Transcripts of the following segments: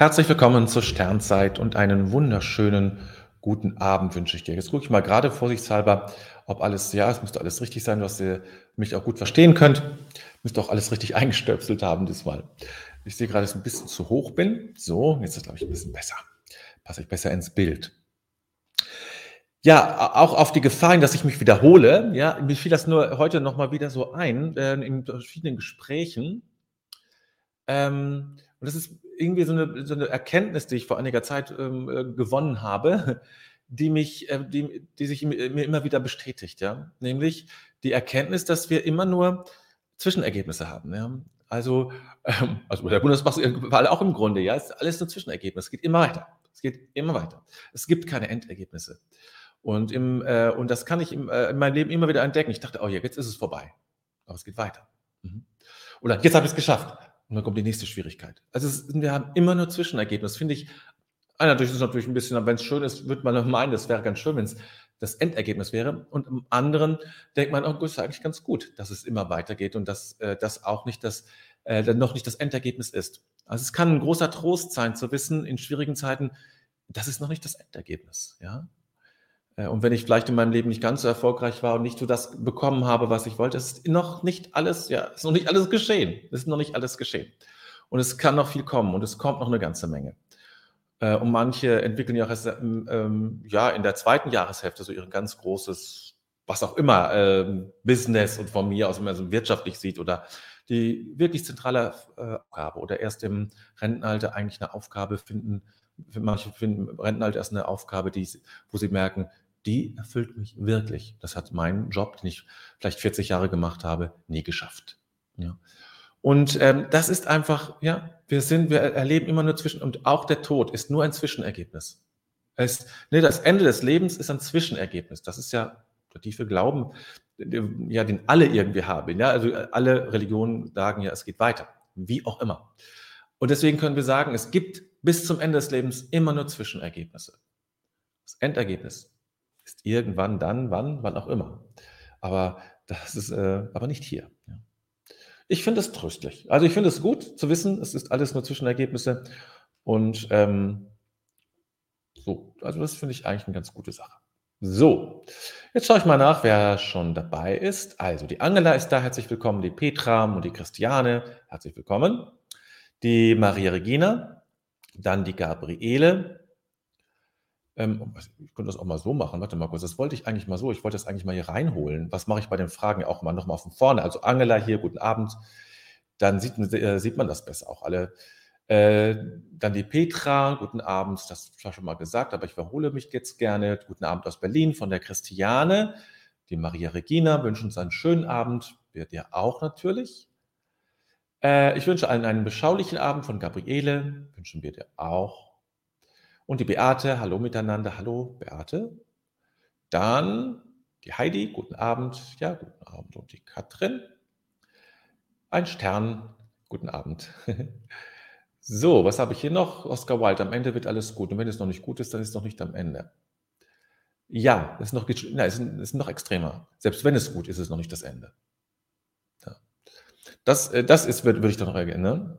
Herzlich willkommen zur Sternzeit und einen wunderschönen guten Abend wünsche ich dir. Jetzt gucke ich mal gerade vorsichtshalber, ob alles, ja, es müsste alles richtig sein, dass ihr mich auch gut verstehen könnt. Müsste auch alles richtig eingestöpselt haben diesmal. Ich sehe gerade, dass ich ein bisschen zu hoch bin. So, jetzt ist es, glaube ich, ein bisschen besser. Passe ich besser ins Bild. Ja, auch auf die Gefahren, dass ich mich wiederhole. Ja, mir fiel das nur heute nochmal wieder so ein, äh, in verschiedenen Gesprächen. Ähm, und das ist irgendwie so eine, so eine Erkenntnis, die ich vor einiger Zeit ähm, äh, gewonnen habe, die mich, äh, die, die sich mir immer wieder bestätigt, ja. Nämlich die Erkenntnis, dass wir immer nur Zwischenergebnisse haben. Ja? Also, ähm, also der Bundeswahl auch im Grunde, ja, es ist alles nur Zwischenergebnis. Es geht immer weiter. Es geht immer weiter. Es gibt keine Endergebnisse. Und, im, äh, und das kann ich im, äh, in meinem Leben immer wieder entdecken. Ich dachte, oh ja, jetzt ist es vorbei. Aber es geht weiter. Mhm. Oder jetzt habe ich es geschafft. Und dann kommt die nächste Schwierigkeit. Also es, wir haben immer nur Zwischenergebnis. Finde ich, natürlich ist natürlich ein bisschen, wenn es schön ist, wird man meinen, das wäre ganz schön, wenn es das Endergebnis wäre. Und im anderen denkt man, oh, das ist eigentlich ganz gut, dass es immer weitergeht und dass äh, das auch nicht das, äh, noch nicht das Endergebnis ist. Also es kann ein großer Trost sein, zu wissen, in schwierigen Zeiten, das ist noch nicht das Endergebnis. Ja? Äh, und wenn ich vielleicht in meinem Leben nicht ganz so erfolgreich war und nicht so das bekommen habe, was ich wollte, ist noch nicht alles, ja, ist noch nicht alles geschehen. Es ist noch nicht alles geschehen. Und es kann noch viel kommen und es kommt noch eine ganze Menge. Äh, und manche entwickeln ja auch erst ähm, ähm, ja, in der zweiten Jahreshälfte so ihr ganz großes, was auch immer, ähm, Business und von mir aus, wenn man so wirtschaftlich sieht oder die wirklich zentrale äh, Aufgabe oder erst im Rentenalter eigentlich eine Aufgabe finden, manche finden Rentenalter erst eine Aufgabe, die, wo sie merken, die erfüllt mich wirklich. Das hat mein Job, den ich vielleicht 40 Jahre gemacht habe, nie geschafft. Ja. Und ähm, das ist einfach, ja, wir sind, wir erleben immer nur zwischen, und auch der Tod ist nur ein Zwischenergebnis. Es, nee, das Ende des Lebens ist ein Zwischenergebnis. Das ist ja der tiefe Glauben, ja, den alle irgendwie haben. Ja, also alle Religionen sagen ja, es geht weiter, wie auch immer. Und deswegen können wir sagen, es gibt bis zum Ende des Lebens immer nur Zwischenergebnisse. Das Endergebnis ist irgendwann dann, wann, wann auch immer. Aber das ist äh, aber nicht hier. Ja. Ich finde es tröstlich. Also ich finde es gut zu wissen, es ist alles nur Zwischenergebnisse. Und ähm, so, also das finde ich eigentlich eine ganz gute Sache. So, jetzt schaue ich mal nach, wer schon dabei ist. Also die Angela ist da, herzlich willkommen. Die Petra und die Christiane, herzlich willkommen. Die Maria Regina, dann die Gabriele, ähm, ich könnte das auch mal so machen. Warte mal kurz, das wollte ich eigentlich mal so. Ich wollte das eigentlich mal hier reinholen. Was mache ich bei den Fragen auch mal nochmal von vorne? Also Angela hier, guten Abend. Dann sieht, äh, sieht man das besser auch alle. Äh, dann die Petra, guten Abend, das war schon mal gesagt, aber ich wiederhole mich jetzt gerne. Guten Abend aus Berlin von der Christiane. Die Maria Regina wünschen uns einen schönen Abend. Wir dir auch natürlich. Äh, ich wünsche allen einen beschaulichen Abend von Gabriele. Wünschen wir dir auch. Und die Beate, hallo miteinander, hallo Beate. Dann die Heidi, guten Abend, ja, guten Abend. Und die Katrin, ein Stern, guten Abend. so, was habe ich hier noch? Oscar Wilde, am Ende wird alles gut. Und wenn es noch nicht gut ist, dann ist es noch nicht am Ende. Ja, es ist noch, na, es ist noch extremer. Selbst wenn es gut ist, ist es noch nicht das Ende. Ja. Das, äh, das ist, würde ich doch noch erinnern.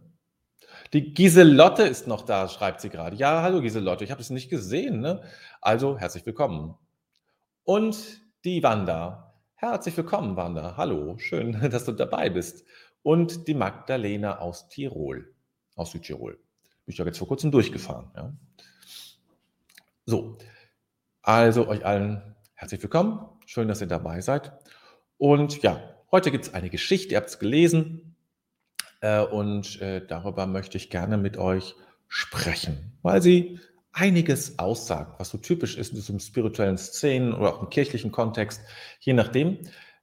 Die Giselotte ist noch da, schreibt sie gerade. Ja, hallo Giselotte, ich habe es nicht gesehen. Ne? Also herzlich willkommen. Und die Wanda. Herzlich willkommen, Wanda. Hallo, schön, dass du dabei bist. Und die Magdalena aus Tirol, aus Südtirol. Bin ich ja jetzt vor kurzem durchgefahren. Ja? So, also euch allen herzlich willkommen. Schön, dass ihr dabei seid. Und ja, heute gibt es eine Geschichte, ihr habt es gelesen. Äh, und äh, darüber möchte ich gerne mit euch sprechen, weil sie einiges aussagt, was so typisch ist in diesem spirituellen Szenen oder auch im kirchlichen Kontext, je nachdem.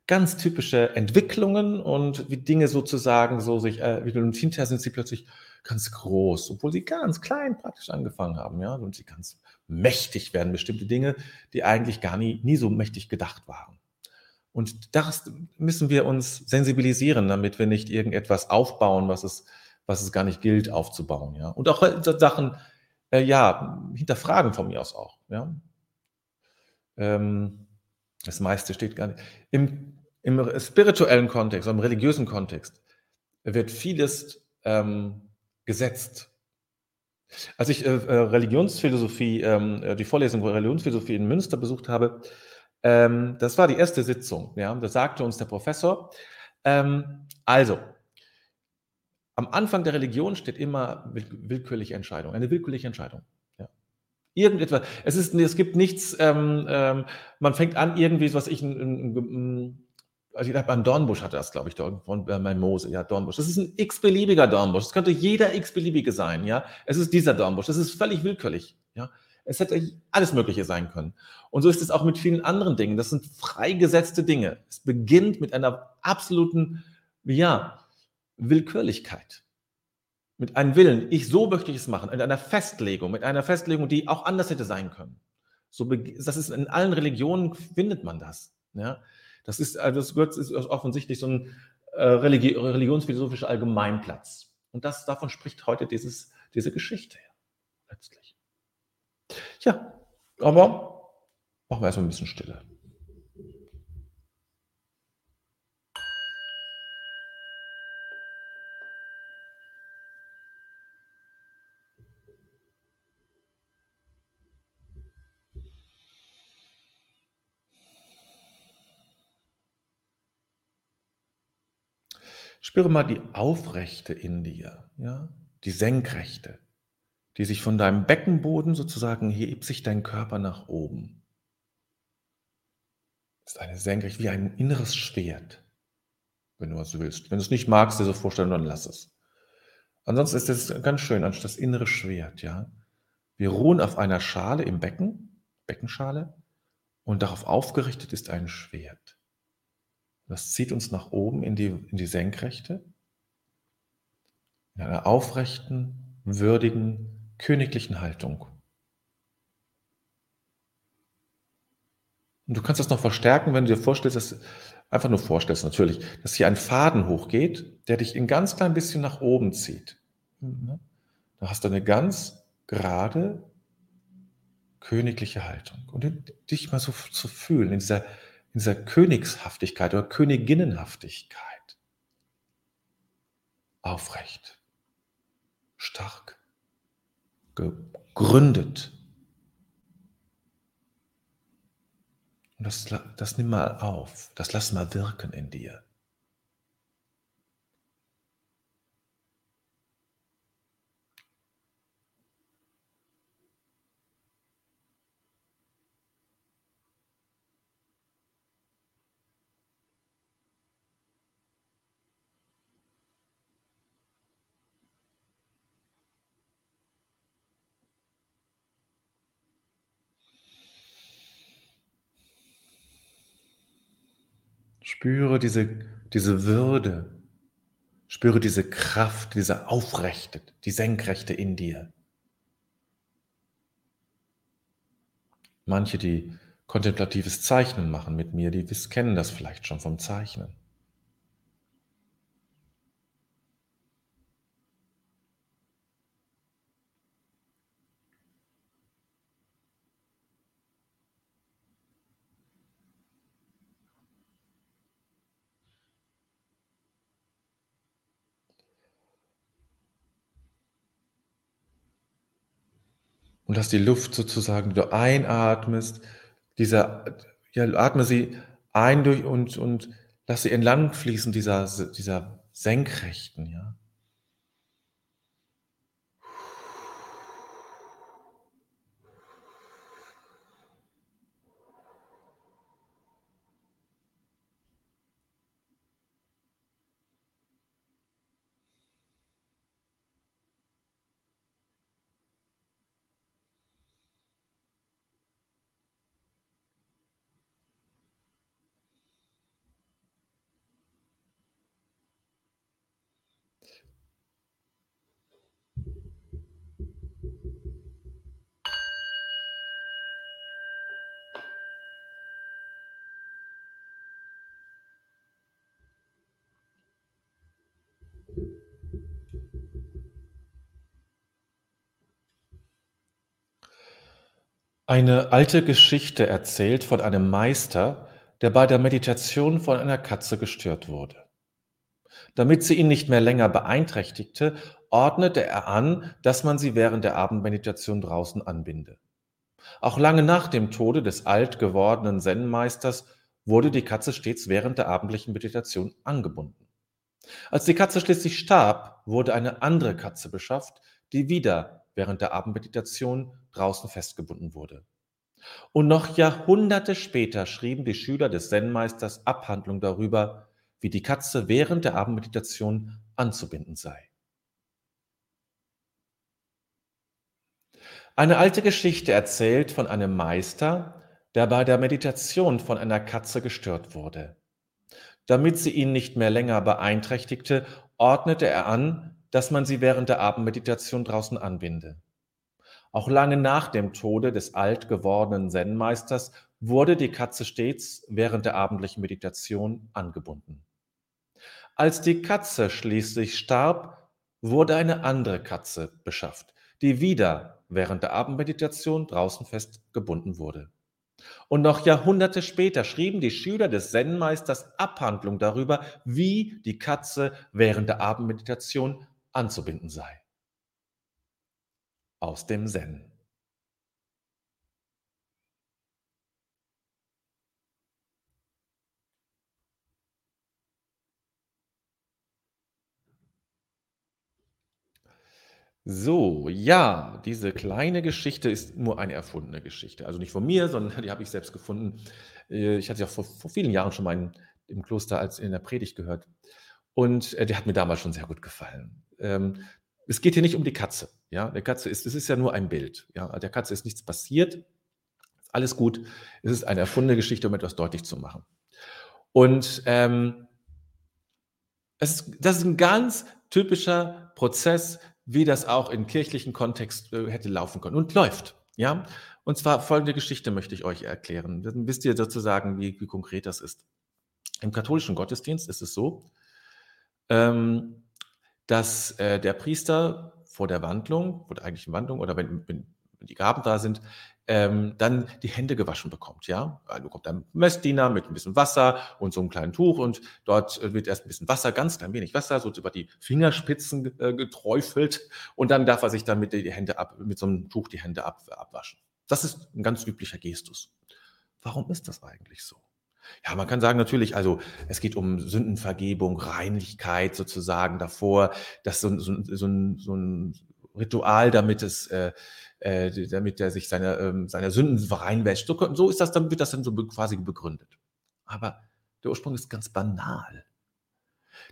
Ganz typische Entwicklungen und wie Dinge sozusagen so sich, äh, und hinterher sind sie plötzlich ganz groß, obwohl sie ganz klein praktisch angefangen haben, ja, und sie ganz mächtig werden, bestimmte Dinge, die eigentlich gar nie, nie so mächtig gedacht waren. Und das müssen wir uns sensibilisieren, damit wir nicht irgendetwas aufbauen, was es, was es gar nicht gilt aufzubauen. Ja? Und auch Sachen, äh, ja, hinterfragen von mir aus auch. Ja? Ähm, das meiste steht gar nicht. Im, im spirituellen Kontext, im religiösen Kontext wird vieles ähm, gesetzt. Als ich, äh, äh, Religionsphilosophie ähm, äh, die Vorlesung über Religionsphilosophie in Münster besucht habe, ähm, das war die erste Sitzung, ja. Da sagte uns der Professor, ähm, also, am Anfang der Religion steht immer will willkürliche Entscheidung, eine willkürliche Entscheidung, ja. Irgendetwas es ist es gibt nichts, ähm, ähm, man fängt an irgendwie, was ich 'n 'n 'n also, ich glaube, beim Dornbusch hatte das, glaube ich, von bei bei Mose, ja, Dornbusch. Das ist ein x-beliebiger Dornbusch. Es könnte jeder x-beliebige sein, ja. Es ist dieser Dornbusch. Das ist völlig willkürlich, ja. Es hätte alles Mögliche sein können. Und so ist es auch mit vielen anderen Dingen. Das sind freigesetzte Dinge. Es beginnt mit einer absoluten, ja, Willkürlichkeit. Mit einem Willen. Ich, so möchte ich es machen. In einer Festlegung. Mit einer Festlegung, die auch anders hätte sein können. So, das ist in allen Religionen findet man das, ja. Das ist, also das gehört, ist offensichtlich so ein äh, religi religionsphilosophischer Allgemeinplatz. Und das, davon spricht heute dieses, diese Geschichte letztlich. Ja, aber machen wir erstmal ein bisschen Stille. Spüre mal die Aufrechte in dir, ja, die Senkrechte, die sich von deinem Beckenboden sozusagen hebt sich dein Körper nach oben. Das ist eine Senkrecht wie ein inneres Schwert, wenn du was willst. Wenn du es nicht magst, dir so vorstellen, dann lass es. Ansonsten ist es ganz schön, das innere Schwert, ja. Wir ruhen auf einer Schale im Becken, Beckenschale, und darauf aufgerichtet ist ein Schwert. Das zieht uns nach oben in die, in die Senkrechte, in einer aufrechten, würdigen, königlichen Haltung. Und du kannst das noch verstärken, wenn du dir vorstellst, dass, einfach nur vorstellst natürlich, dass hier ein Faden hochgeht, der dich ein ganz klein bisschen nach oben zieht. Da hast du eine ganz gerade, königliche Haltung. Und dich mal so zu fühlen, in dieser in dieser Königshaftigkeit oder Königinnenhaftigkeit. Aufrecht, stark, gegründet. Und das, das nimm mal auf, das lass mal wirken in dir. Spüre diese, diese Würde, spüre diese Kraft, diese Aufrechte, die Senkrechte in dir. Manche, die kontemplatives Zeichnen machen mit mir, die kennen das vielleicht schon vom Zeichnen. Und lass die Luft sozusagen, die du einatmest, dieser, ja, atme sie ein durch und, und lass sie entlang fließen, dieser, dieser Senkrechten, ja. Eine alte Geschichte erzählt von einem Meister, der bei der Meditation von einer Katze gestört wurde. Damit sie ihn nicht mehr länger beeinträchtigte, ordnete er an, dass man sie während der Abendmeditation draußen anbinde. Auch lange nach dem Tode des alt gewordenen Zen-Meisters wurde die Katze stets während der abendlichen Meditation angebunden. Als die Katze schließlich starb, wurde eine andere Katze beschafft, die wieder während der Abendmeditation draußen festgebunden wurde. Und noch Jahrhunderte später schrieben die Schüler des Zen-Meisters Abhandlung darüber, wie die Katze während der Abendmeditation anzubinden sei. Eine alte Geschichte erzählt von einem Meister, der bei der Meditation von einer Katze gestört wurde. Damit sie ihn nicht mehr länger beeinträchtigte, ordnete er an, dass man sie während der Abendmeditation draußen anbinde. Auch lange nach dem Tode des alt gewordenen Zen-Meisters wurde die Katze stets während der abendlichen Meditation angebunden. Als die Katze schließlich starb, wurde eine andere Katze beschafft, die wieder während der Abendmeditation draußen festgebunden wurde. Und noch Jahrhunderte später schrieben die Schüler des Zen-Meisters Abhandlung darüber, wie die Katze während der Abendmeditation anzubinden sei. Aus dem Zen. So, ja, diese kleine Geschichte ist nur eine erfundene Geschichte. Also nicht von mir, sondern die habe ich selbst gefunden. Äh, ich hatte ja vor, vor vielen Jahren schon mal in, im Kloster als in der Predigt gehört. Und äh, der hat mir damals schon sehr gut gefallen. Ähm, es geht hier nicht um die Katze. Ja, der Katze ist, es ist ja nur ein Bild. Ja, der Katze ist nichts passiert. Alles gut. Es ist eine erfundene Geschichte, um etwas deutlich zu machen. Und ähm, es das ist ein ganz typischer Prozess, wie das auch im kirchlichen Kontext äh, hätte laufen können und läuft. Ja, und zwar folgende Geschichte möchte ich euch erklären. Dann wisst ihr sozusagen, wie, wie konkret das ist. Im katholischen Gottesdienst ist es so, ähm, dass äh, der Priester vor der Wandlung, vor der eigentlichen Wandlung oder wenn, wenn die Gaben da sind, ähm, dann die Hände gewaschen bekommt. Ja, also kommt ein Messdiener mit ein bisschen Wasser und so einem kleinen Tuch und dort äh, wird erst ein bisschen Wasser, ganz klein wenig Wasser, so über die Fingerspitzen äh, geträufelt und dann darf er sich dann mit die Hände ab, mit so einem Tuch die Hände ab, abwaschen. Das ist ein ganz üblicher Gestus. Warum ist das eigentlich so? Ja, man kann sagen natürlich, also es geht um Sündenvergebung, Reinlichkeit sozusagen davor, dass so, so, so, ein, so ein Ritual, damit es äh, äh, damit er sich seine, ähm, seiner Sünden reinwäscht. So, so ist das, dann wird das dann so quasi begründet. Aber der Ursprung ist ganz banal.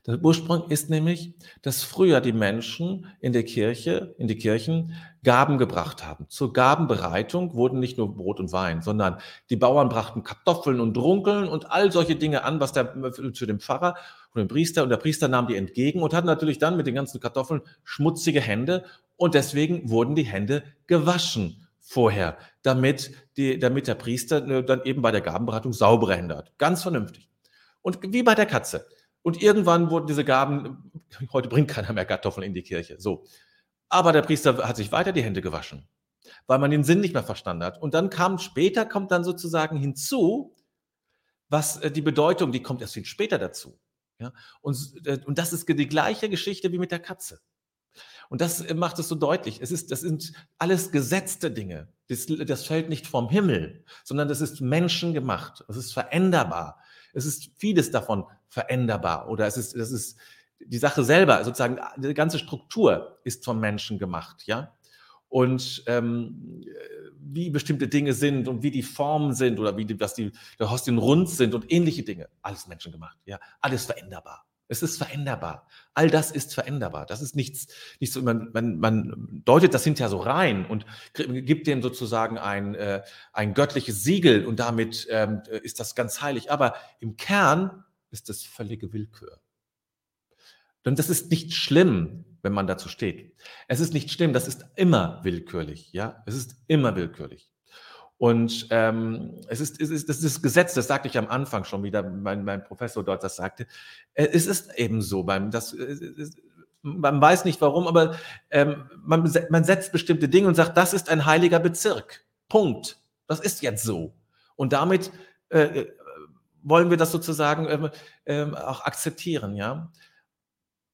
Der Ursprung ist nämlich, dass früher die Menschen in der Kirche, in die Kirchen Gaben gebracht haben. Zur Gabenbereitung wurden nicht nur Brot und Wein, sondern die Bauern brachten Kartoffeln und Runkeln und all solche Dinge an, was der zu dem Pfarrer und dem Priester und der Priester nahm die entgegen und hat natürlich dann mit den ganzen Kartoffeln schmutzige Hände und deswegen wurden die Hände gewaschen vorher, damit, die, damit der Priester äh, dann eben bei der Gabenberatung saubere Hände hat. Ganz vernünftig. Und wie bei der Katze. Und irgendwann wurden diese Gaben, heute bringt keiner mehr Kartoffeln in die Kirche. So. Aber der Priester hat sich weiter die Hände gewaschen, weil man den Sinn nicht mehr verstanden hat. Und dann kam später, kommt dann sozusagen hinzu, was äh, die Bedeutung, die kommt erst viel später dazu. Ja? Und, äh, und das ist die gleiche Geschichte wie mit der Katze. Und das macht es so deutlich. Es ist, das sind alles gesetzte Dinge. Das, das fällt nicht vom Himmel, sondern das ist menschengemacht. Es ist veränderbar. Es ist vieles davon veränderbar. Oder es ist, das ist die Sache selber, sozusagen, die ganze Struktur ist vom Menschen gemacht, ja. Und ähm, wie bestimmte Dinge sind und wie die Formen sind oder wie die, was die der Hostien rund sind und ähnliche Dinge. Alles menschengemacht, ja. Alles veränderbar. Es ist veränderbar. All das ist veränderbar. Das ist nichts, nichts so, man, man, man deutet das hinterher so rein und gibt dem sozusagen ein, äh, ein göttliches Siegel und damit ähm, ist das ganz heilig. Aber im Kern ist das völlige Willkür. Und das ist nicht schlimm, wenn man dazu steht. Es ist nicht schlimm, das ist immer willkürlich. Ja, es ist immer willkürlich. Und ähm, es, ist, es ist das ist Gesetz, das sagte ich am Anfang schon wieder, mein, mein Professor dort das sagte. Äh, es ist eben so, beim, das, es, man weiß nicht warum, aber ähm, man, man setzt bestimmte Dinge und sagt, das ist ein heiliger Bezirk. Punkt. Das ist jetzt so. Und damit äh, äh wollen wir das sozusagen ähm, ähm, auch akzeptieren, ja.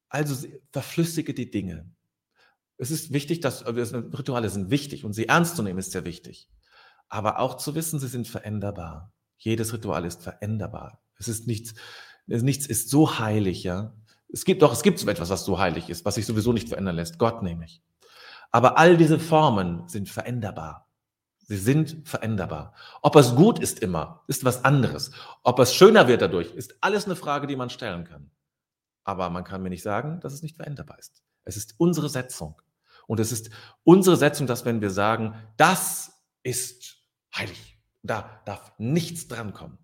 Also verflüssige die Dinge. Es ist wichtig, dass also Rituale sind wichtig und sie ernst zu nehmen ist sehr wichtig. Aber auch zu wissen, sie sind veränderbar. Jedes Ritual ist veränderbar. Es ist nichts, nichts ist so heilig, ja. Es gibt doch, es gibt so etwas, was so heilig ist, was sich sowieso nicht verändern lässt. Gott nämlich. Aber all diese Formen sind veränderbar. Sie sind veränderbar. Ob es gut ist immer, ist was anderes. Ob es schöner wird dadurch, ist alles eine Frage, die man stellen kann. Aber man kann mir nicht sagen, dass es nicht veränderbar ist. Es ist unsere Setzung. Und es ist unsere Setzung, dass wenn wir sagen, das ist heilig, da darf nichts drankommen.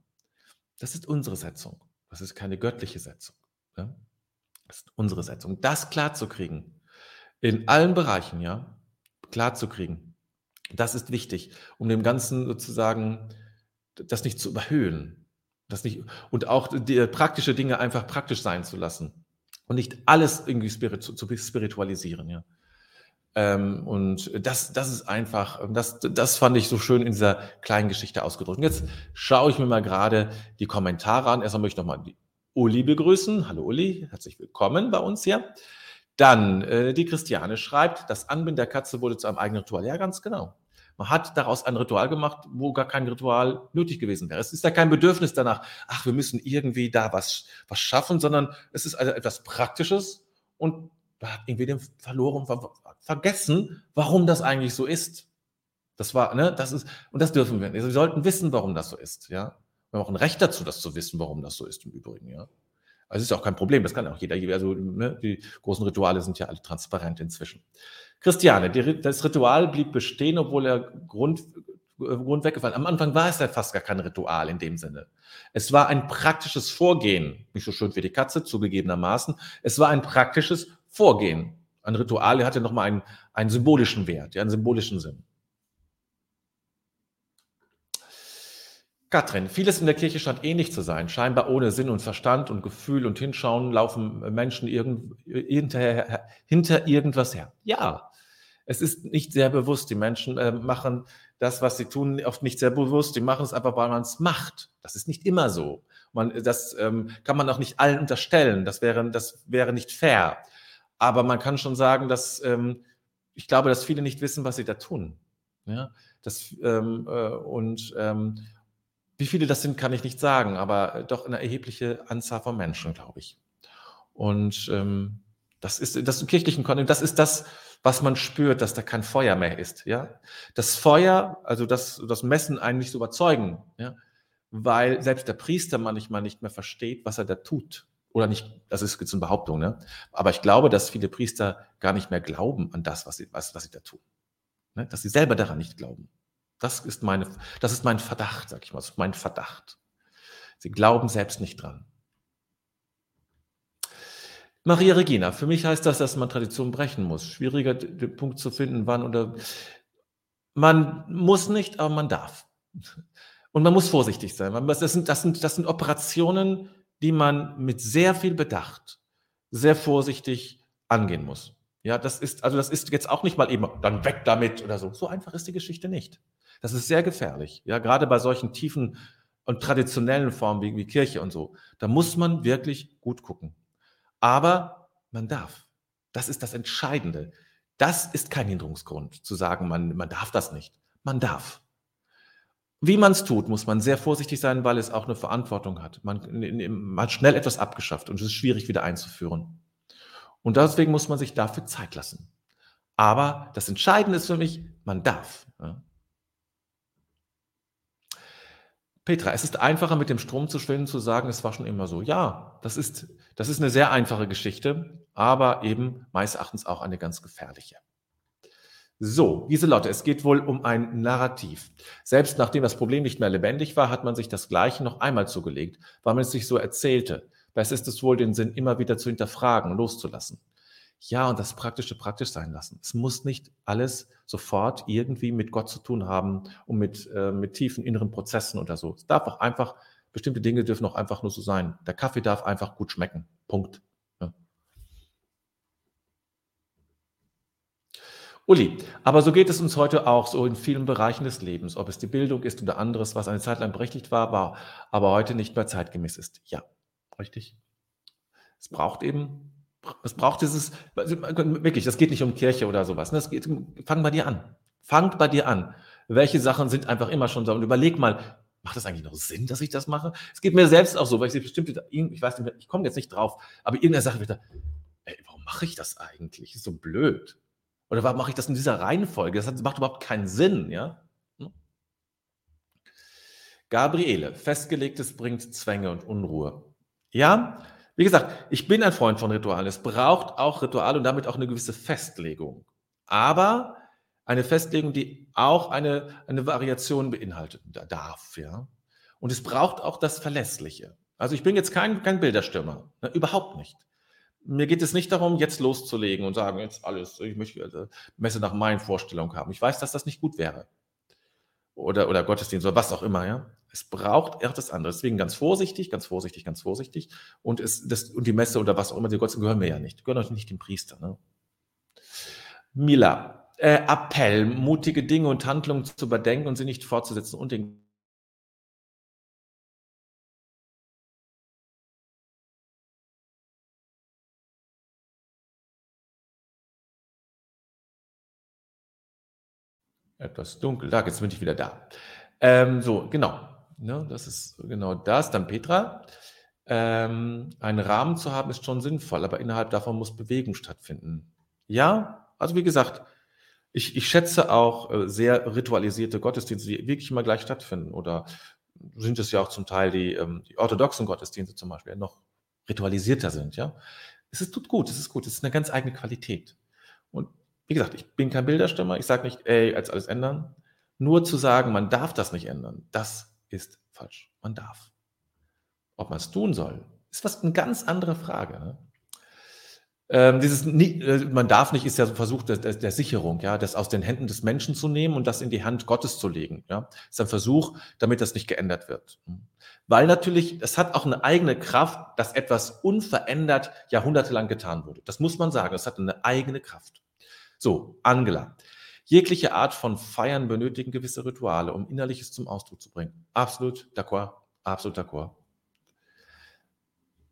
Das ist unsere Setzung. Das ist keine göttliche Setzung. Ja? Das ist unsere Setzung. Das klarzukriegen, in allen Bereichen, ja, klarzukriegen, das ist wichtig, um dem Ganzen sozusagen das nicht zu überhöhen. Das nicht, und auch die praktische Dinge einfach praktisch sein zu lassen und nicht alles irgendwie spiritu zu spiritualisieren. Ja. Ähm, und das, das ist einfach, das, das fand ich so schön in dieser kleinen Geschichte ausgedrückt. Jetzt schaue ich mir mal gerade die Kommentare an. Erstmal möchte ich nochmal die Uli begrüßen. Hallo Uli, herzlich willkommen bei uns hier. Dann äh, die Christiane schreibt, das Anbinden der Katze wurde zu einem eigenen Ritual. Ja, ganz genau. Man hat daraus ein Ritual gemacht, wo gar kein Ritual nötig gewesen wäre. Es ist ja kein Bedürfnis danach, ach, wir müssen irgendwie da was, was schaffen, sondern es ist also etwas Praktisches und hat irgendwie den verloren, ver vergessen, warum das eigentlich so ist. Das war, ne, das ist, und das dürfen wir. Wir sollten wissen, warum das so ist, ja. Wir haben auch ein Recht dazu, das zu wissen, warum das so ist im Übrigen, ja. Also ist auch kein Problem, das kann auch jeder. Also ne, die großen Rituale sind ja alle transparent inzwischen. Christiane, die, das Ritual blieb bestehen, obwohl er Grund, Grund weggefallen. Am Anfang war es ja fast gar kein Ritual in dem Sinne. Es war ein praktisches Vorgehen, nicht so schön wie die Katze zugegebenermaßen. Es war ein praktisches Vorgehen. Ein Ritual hatte nochmal einen, einen symbolischen Wert, ja, einen symbolischen Sinn. Katrin, vieles in der Kirche scheint ähnlich zu sein. Scheinbar ohne Sinn und Verstand und Gefühl und Hinschauen laufen Menschen irgend, hinter, hinter irgendwas her. Ja, es ist nicht sehr bewusst. Die Menschen äh, machen das, was sie tun, oft nicht sehr bewusst. Die machen es einfach, weil man es macht. Das ist nicht immer so. Man, das ähm, kann man auch nicht allen unterstellen. Das wäre, das wäre nicht fair. Aber man kann schon sagen, dass ähm, ich glaube, dass viele nicht wissen, was sie da tun. Ja, das, ähm, äh, und, ähm, wie viele das sind, kann ich nicht sagen, aber doch eine erhebliche Anzahl von Menschen, glaube ich. Und ähm, das ist das im kirchlichen Kontext, das ist das, was man spürt, dass da kein Feuer mehr ist. Ja? Das Feuer, also das, das Messen einen nicht zu überzeugen, ja? weil selbst der Priester manchmal nicht mehr versteht, was er da tut. Oder nicht, das ist jetzt eine Behauptung, ne? aber ich glaube, dass viele Priester gar nicht mehr glauben an das, was sie, was, was sie da tun. Ne? Dass sie selber daran nicht glauben. Das ist, meine, das ist mein Verdacht, sag ich mal. Das ist mein Verdacht. Sie glauben selbst nicht dran. Maria Regina, für mich heißt das, dass man Tradition brechen muss. Schwieriger den Punkt zu finden, wann oder. Man muss nicht, aber man darf. Und man muss vorsichtig sein. Das sind, das sind, das sind Operationen, die man mit sehr viel Bedacht, sehr vorsichtig angehen muss. Ja, das ist, also das ist jetzt auch nicht mal eben, dann weg damit oder so. So einfach ist die Geschichte nicht. Das ist sehr gefährlich. Ja, gerade bei solchen tiefen und traditionellen Formen wie, wie Kirche und so. Da muss man wirklich gut gucken. Aber man darf. Das ist das Entscheidende. Das ist kein Hinderungsgrund, zu sagen, man, man darf das nicht. Man darf. Wie man es tut, muss man sehr vorsichtig sein, weil es auch eine Verantwortung hat. Man, man hat schnell etwas abgeschafft und es ist schwierig wieder einzuführen. Und deswegen muss man sich dafür Zeit lassen. Aber das Entscheidende ist für mich, man darf. Ja. Petra, es ist einfacher, mit dem Strom zu schwimmen, zu sagen, es war schon immer so. Ja, das ist, das ist eine sehr einfache Geschichte, aber eben meines Erachtens auch eine ganz gefährliche. So, Lieselotte, es geht wohl um ein Narrativ. Selbst nachdem das Problem nicht mehr lebendig war, hat man sich das Gleiche noch einmal zugelegt, weil man es sich so erzählte. Besser ist es wohl, den Sinn immer wieder zu hinterfragen, loszulassen. Ja, und das Praktische praktisch sein lassen. Es muss nicht alles sofort irgendwie mit Gott zu tun haben und mit, äh, mit tiefen inneren Prozessen oder so. Es darf auch einfach, bestimmte Dinge dürfen auch einfach nur so sein. Der Kaffee darf einfach gut schmecken. Punkt. Ja. Uli, aber so geht es uns heute auch so in vielen Bereichen des Lebens, ob es die Bildung ist oder anderes, was eine Zeit lang berechtigt war, war aber heute nicht mehr zeitgemäß ist. Ja, richtig. Es braucht eben es braucht dieses, wirklich, das geht nicht um Kirche oder sowas. Ne? Geht, fang bei dir an. Fang bei dir an. Welche Sachen sind einfach immer schon so? Und überleg mal, macht das eigentlich noch Sinn, dass ich das mache? Es geht mir selbst auch so, weil ich sehe bestimmt, ich weiß nicht, ich komme jetzt nicht drauf, aber irgendeine Sache wird da, ey, warum mache ich das eigentlich? Ist so blöd. Oder warum mache ich das in dieser Reihenfolge? Das macht überhaupt keinen Sinn, ja? Hm? Gabriele, festgelegtes bringt Zwänge und Unruhe. Ja, wie gesagt, ich bin ein Freund von Ritualen. Es braucht auch Rituale und damit auch eine gewisse Festlegung. Aber eine Festlegung, die auch eine, eine Variation beinhaltet darf, ja. Und es braucht auch das Verlässliche. Also ich bin jetzt kein, kein Bilderstürmer, ne, überhaupt nicht. Mir geht es nicht darum, jetzt loszulegen und sagen, jetzt alles, ich möchte also Messe nach meinen Vorstellungen haben. Ich weiß, dass das nicht gut wäre. Oder, oder Gottesdienst oder was auch immer, ja. Es braucht erst das andere. Deswegen ganz vorsichtig, ganz vorsichtig, ganz vorsichtig. Und, es, das, und die Messe oder was auch immer, die Gottesdienst gehören mir ja nicht. Gehören auch nicht dem Priester. Ne? Mila, äh, Appell, mutige Dinge und Handlungen zu überdenken und sie nicht fortzusetzen und den etwas dunkel. Da, jetzt bin ich wieder da. Ähm, so, genau. Ne, das ist genau das. Dann Petra. Ähm, einen Rahmen zu haben ist schon sinnvoll, aber innerhalb davon muss Bewegung stattfinden. Ja, also wie gesagt, ich, ich schätze auch äh, sehr ritualisierte Gottesdienste, die wirklich immer gleich stattfinden. Oder sind es ja auch zum Teil die, ähm, die orthodoxen Gottesdienste zum Beispiel, die noch ritualisierter sind. Ja, es ist, tut gut, es ist gut, es ist eine ganz eigene Qualität. Und wie gesagt, ich bin kein Bilderstimmer, ich sage nicht, ey, als alles ändern. Nur zu sagen, man darf das nicht ändern, das ist falsch. Man darf. Ob man es tun soll, ist was eine ganz andere Frage. Ne? Ähm, dieses, äh, man darf nicht, ist ja so ein Versuch der, der, der, Sicherung, ja, das aus den Händen des Menschen zu nehmen und das in die Hand Gottes zu legen. Ja, ist ein Versuch, damit das nicht geändert wird. Weil natürlich, es hat auch eine eigene Kraft, dass etwas unverändert jahrhundertelang getan wurde. Das muss man sagen. Es hat eine eigene Kraft. So, Angela. Jegliche Art von Feiern benötigen gewisse Rituale, um Innerliches zum Ausdruck zu bringen. Absolut d'accord, absolut d'accord.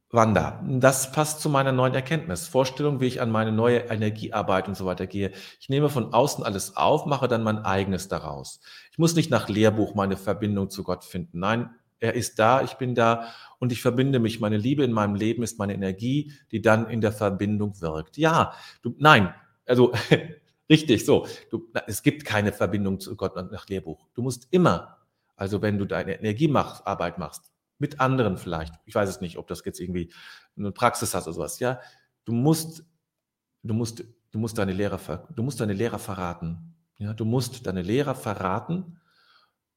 Wanda, das passt zu meiner neuen Erkenntnis. Vorstellung, wie ich an meine neue Energiearbeit und so weiter gehe. Ich nehme von außen alles auf, mache dann mein eigenes daraus. Ich muss nicht nach Lehrbuch meine Verbindung zu Gott finden. Nein, er ist da, ich bin da und ich verbinde mich. Meine Liebe in meinem Leben ist meine Energie, die dann in der Verbindung wirkt. Ja, du, nein, also richtig so. Du, es gibt keine Verbindung zu Gott nach Lehrbuch. Du musst immer, also wenn du deine Energiearbeit machst, mit anderen vielleicht. Ich weiß es nicht, ob das jetzt irgendwie eine Praxis hast oder sowas. Ja, du musst, du musst, du musst deine Lehrer, du musst deine Lehrer verraten. Ja, du musst deine Lehrer verraten.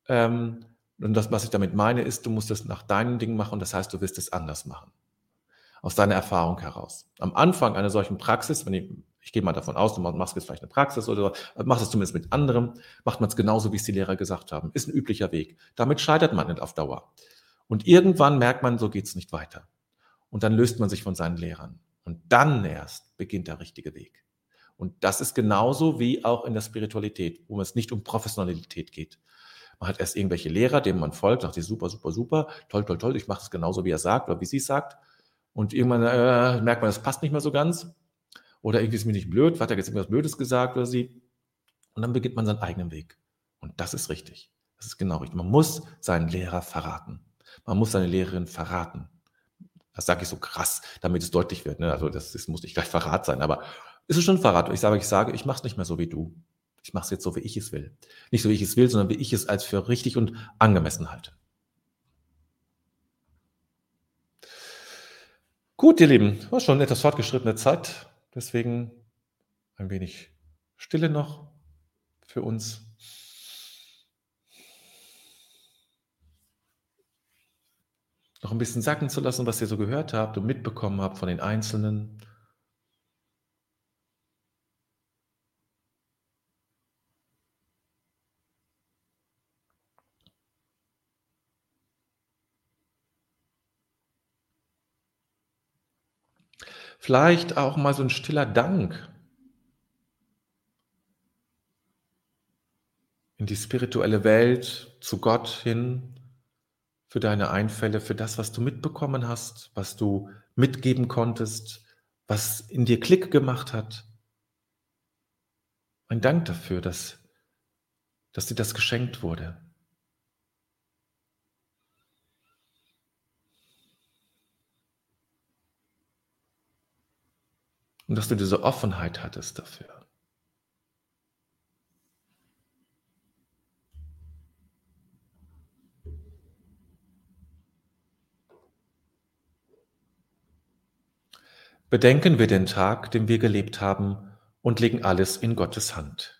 Ähm, und das, was ich damit meine, ist, du musst es nach deinen Dingen machen. Das heißt, du wirst es anders machen. Aus deiner Erfahrung heraus. Am Anfang einer solchen Praxis, wenn ich, ich gehe mal davon aus, du machst jetzt vielleicht eine Praxis oder so, machst es zumindest mit anderem, macht man es genauso, wie es die Lehrer gesagt haben. Ist ein üblicher Weg. Damit scheitert man nicht auf Dauer. Und irgendwann merkt man, so geht es nicht weiter. Und dann löst man sich von seinen Lehrern. Und dann erst beginnt der richtige Weg. Und das ist genauso wie auch in der Spiritualität, wo es nicht um Professionalität geht. Man hat erst irgendwelche Lehrer, denen man folgt, sagt, die super, super, super, toll, toll, toll, ich mache es genauso, wie er sagt oder wie sie es sagt. Und irgendwann äh, merkt man, das passt nicht mehr so ganz. Oder irgendwie ist mir nicht blöd, hat er jetzt irgendwas Blödes gesagt oder sie. Und dann beginnt man seinen eigenen Weg. Und das ist richtig. Das ist genau richtig. Man muss seinen Lehrer verraten. Man muss seine Lehrerin verraten. Das sage ich so krass, damit es deutlich wird. Ne? Also das, das, muss nicht gleich Verrat sein, aber es ist schon Verrat. Ich sage, ich sage, ich mache es nicht mehr so wie du. Ich mache es jetzt so, wie ich es will. Nicht so, wie ich es will, sondern wie ich es als für richtig und angemessen halte. Gut, ihr Lieben, war schon etwas fortgeschrittene Zeit. Deswegen ein wenig Stille noch für uns. noch ein bisschen sacken zu lassen, was ihr so gehört habt und mitbekommen habt von den Einzelnen. Vielleicht auch mal so ein stiller Dank in die spirituelle Welt, zu Gott hin, für deine Einfälle, für das, was du mitbekommen hast, was du mitgeben konntest, was in dir Klick gemacht hat. Ein Dank dafür, dass, dass dir das geschenkt wurde. Und dass du diese Offenheit hattest dafür. Bedenken wir den Tag, den wir gelebt haben, und legen alles in Gottes Hand.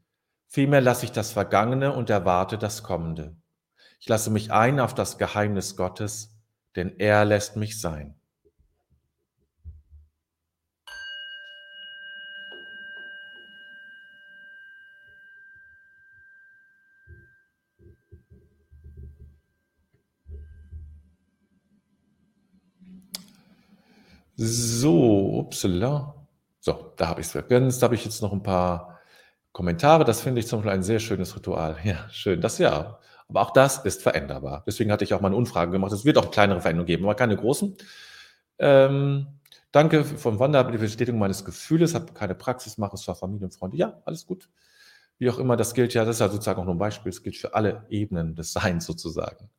Vielmehr lasse ich das Vergangene und erwarte das Kommende. Ich lasse mich ein auf das Geheimnis Gottes, denn er lässt mich sein. So, upsala. So, da habe ich es vergönnt. Da habe ich jetzt noch ein paar Kommentare, das finde ich zum Beispiel ein sehr schönes Ritual. Ja, schön, das ja. Aber auch das ist veränderbar. Deswegen hatte ich auch mal eine Umfrage gemacht. Es wird auch kleinere Veränderungen geben, aber keine großen. Ähm, danke von Wanda für die Bestätigung meines Gefühls. Habe keine Praxis, mache es zwar Familie und Freunde. Ja, alles gut. Wie auch immer, das gilt ja, das ist ja sozusagen auch nur ein Beispiel. Es gilt für alle Ebenen des Seins sozusagen.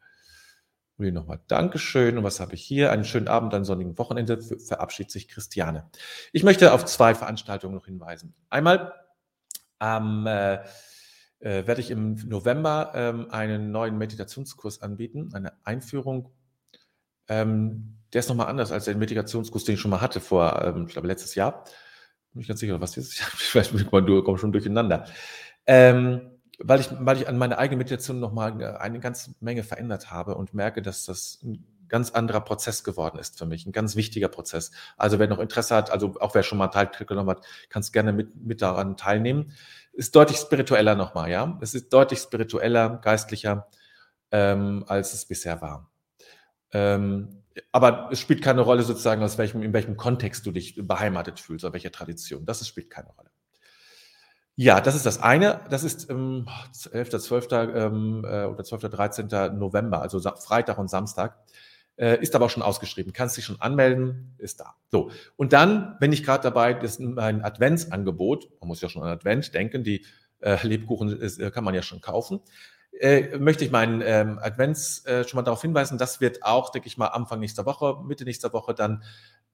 Und hier nochmal Dankeschön. Und was habe ich hier? Einen schönen Abend, einen sonnigen Wochenende. Verabschiedet sich Christiane. Ich möchte auf zwei Veranstaltungen noch hinweisen. Einmal ähm, äh, äh, werde ich im November ähm, einen neuen Meditationskurs anbieten, eine Einführung. Ähm, der ist nochmal anders als der Meditationskurs, den ich schon mal hatte vor, ähm, ich glaube, letztes Jahr. Bin ich ganz sicher, was jetzt? Ich weiß, ich komme schon durcheinander. Ähm, weil ich, weil ich an meiner eigenen Meditation nochmal eine ganze Menge verändert habe und merke, dass das ein ganz anderer Prozess geworden ist für mich, ein ganz wichtiger Prozess. Also wer noch Interesse hat, also auch wer schon mal teilgenommen hat, kann es gerne mit, mit daran teilnehmen. Ist deutlich spiritueller nochmal, ja. Es ist deutlich spiritueller, geistlicher, ähm, als es bisher war. Ähm, aber es spielt keine Rolle sozusagen, aus welchem, in welchem Kontext du dich beheimatet fühlst, oder welcher Tradition. Das spielt keine Rolle. Ja, das ist das eine. Das ist ähm, 11., 12. Ähm, äh, oder 12. 13. November, also Freitag und Samstag. Äh, ist aber auch schon ausgeschrieben. Kannst dich schon anmelden, ist da. So. Und dann, wenn ich gerade dabei, das ist ein Adventsangebot. Man muss ja schon an Advent denken. Die äh, Lebkuchen ist, äh, kann man ja schon kaufen. Äh, möchte ich meinen ähm, Advents äh, schon mal darauf hinweisen, das wird auch, denke ich mal, Anfang nächster Woche, Mitte nächster Woche dann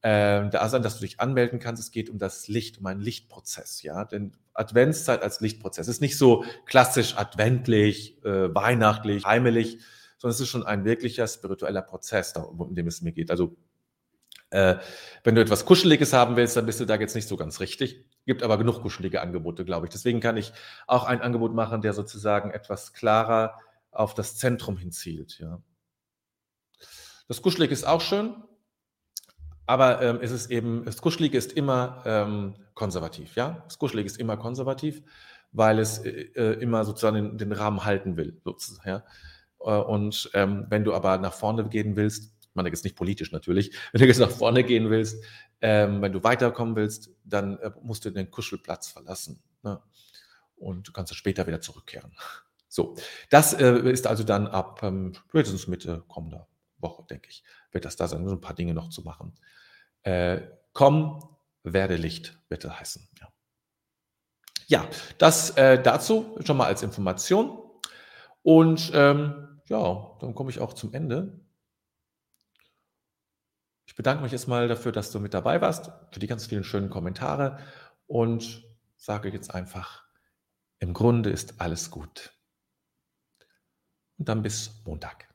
äh, da sein, dass du dich anmelden kannst. Es geht um das Licht, um einen Lichtprozess, ja. Denn Adventszeit als Lichtprozess ist nicht so klassisch adventlich, äh, weihnachtlich, heimelig, sondern es ist schon ein wirklicher spiritueller Prozess, um den es mir geht. Also äh, wenn du etwas Kuscheliges haben willst, dann bist du da jetzt nicht so ganz richtig. Gibt aber genug kuschelige Angebote, glaube ich. Deswegen kann ich auch ein Angebot machen, der sozusagen etwas klarer auf das Zentrum hinzielt. Ja. Das Kuschelige ist auch schön, aber ähm, es ist eben, das Kuschelige ist immer ähm, konservativ. Ja? Das Kuschelige ist immer konservativ, weil es äh, äh immer sozusagen den, den, Rahmen halten will. Sozusagen, ja? Äh, und ähm, wenn du aber nach vorne gehen willst, ich meine jetzt nicht politisch natürlich, wenn du jetzt nach vorne gehen willst, ähm, wenn du weiterkommen willst, dann äh, musst du den Kuschelplatz verlassen. Ne? Und du kannst später wieder zurückkehren. So, das äh, ist also dann ab ähm, spätestens Mitte kommender Woche, denke ich, wird das da sein, so ein paar Dinge noch zu machen. Äh, komm, werde Licht, wird das heißen. Ja. Ja, das, äh, dazu schon mal als Information. Und, ähm, ja, dann komme ich auch zum Ende. Ich bedanke mich erst mal dafür, dass du mit dabei warst, für die ganz vielen schönen Kommentare und sage jetzt einfach: „Im Grunde ist alles gut.“ Und dann bis Montag.